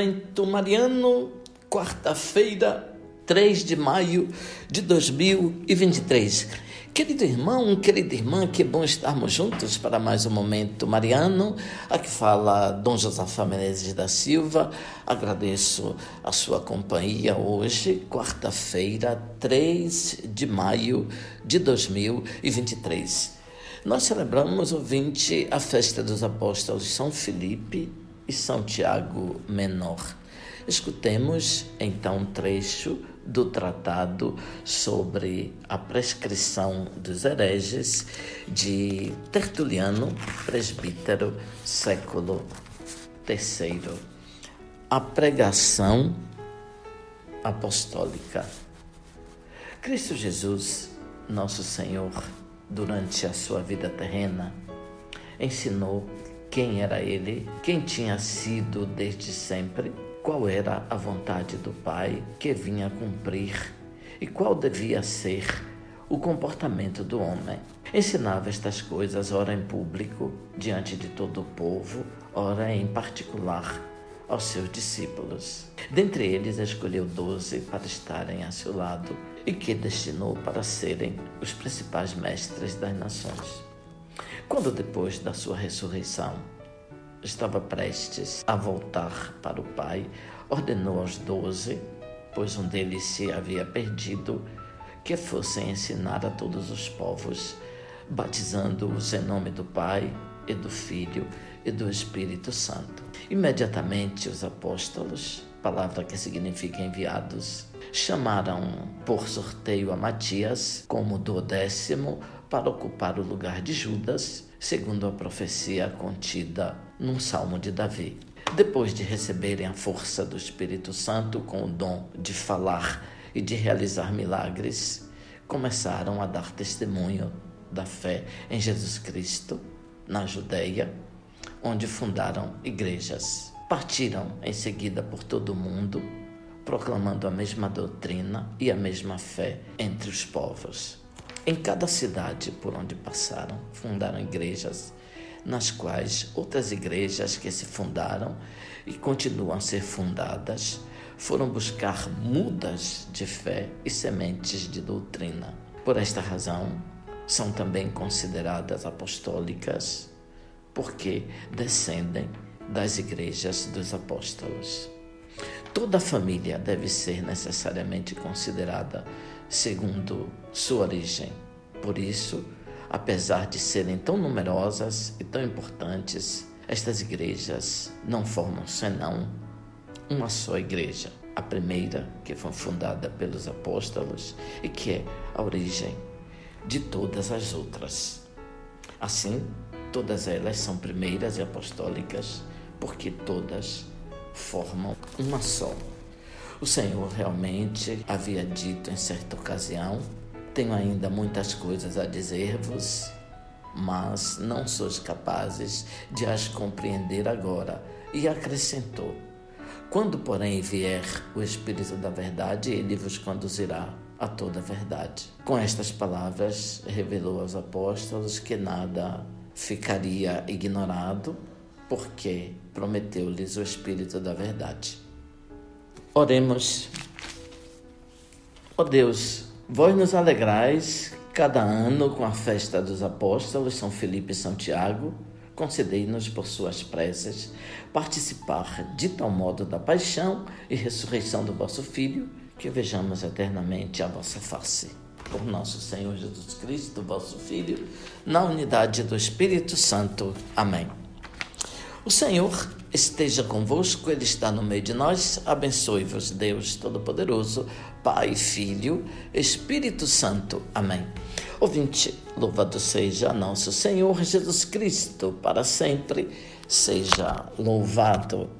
Momento Mariano, quarta-feira, 3 de maio de 2023. Querido irmão, querida irmã, que bom estarmos juntos para mais um Momento Mariano. Aqui fala Dom Josafá Menezes da Silva. Agradeço a sua companhia hoje, quarta-feira, 3 de maio de 2023. Nós celebramos, ouvinte, a festa dos apóstolos São Felipe e São Tiago Menor. Escutemos então um trecho do tratado sobre a prescrição dos hereges de Tertuliano, presbítero, século III. A pregação apostólica. Cristo Jesus, nosso Senhor, durante a sua vida terrena, ensinou quem era ele, quem tinha sido desde sempre, qual era a vontade do Pai que vinha cumprir e qual devia ser o comportamento do homem. Ensinava estas coisas, ora em público, diante de todo o povo, ora em particular aos seus discípulos. Dentre eles, escolheu doze para estarem a seu lado e que destinou para serem os principais mestres das nações. Quando depois da sua ressurreição estava prestes a voltar para o Pai, ordenou aos doze, pois um deles se havia perdido, que fossem ensinar a todos os povos, batizando-os em nome do Pai e do Filho e do Espírito Santo. Imediatamente os apóstolos, palavra que significa enviados, chamaram por sorteio a Matias como duodécimo para ocupar o lugar de Judas, segundo a profecia contida num salmo de Davi. Depois de receberem a força do Espírito Santo com o dom de falar e de realizar milagres, começaram a dar testemunho da fé em Jesus Cristo na Judéia, onde fundaram igrejas. Partiram em seguida por todo o mundo, proclamando a mesma doutrina e a mesma fé entre os povos. Em cada cidade por onde passaram, fundaram igrejas, nas quais outras igrejas que se fundaram e continuam a ser fundadas foram buscar mudas de fé e sementes de doutrina. Por esta razão, são também consideradas apostólicas, porque descendem das igrejas dos apóstolos. Toda família deve ser necessariamente considerada segundo sua origem. Por isso, apesar de serem tão numerosas e tão importantes, estas igrejas não formam senão uma só igreja. A primeira, que foi fundada pelos apóstolos e que é a origem de todas as outras. Assim, todas elas são primeiras e apostólicas, porque todas formam uma só. O Senhor realmente havia dito em certa ocasião: Tenho ainda muitas coisas a dizer-vos, mas não sois capazes de as compreender agora. E acrescentou: Quando, porém, vier o Espírito da Verdade, ele vos conduzirá a toda a verdade. Com estas palavras, revelou aos apóstolos que nada ficaria ignorado porque prometeu-lhes o Espírito da Verdade. Oremos. Ó oh Deus, vós nos alegrais cada ano com a festa dos apóstolos São Felipe e São Tiago, concedei-nos por suas preces participar de tal modo da paixão e ressurreição do vosso Filho, que vejamos eternamente a vossa face. Por nosso Senhor Jesus Cristo, vosso Filho, na unidade do Espírito Santo. Amém. O Senhor esteja convosco, Ele está no meio de nós. Abençoe-vos, Deus Todo-Poderoso, Pai, Filho, Espírito Santo. Amém. Ouvinte, louvado seja nosso Senhor Jesus Cristo, para sempre seja louvado.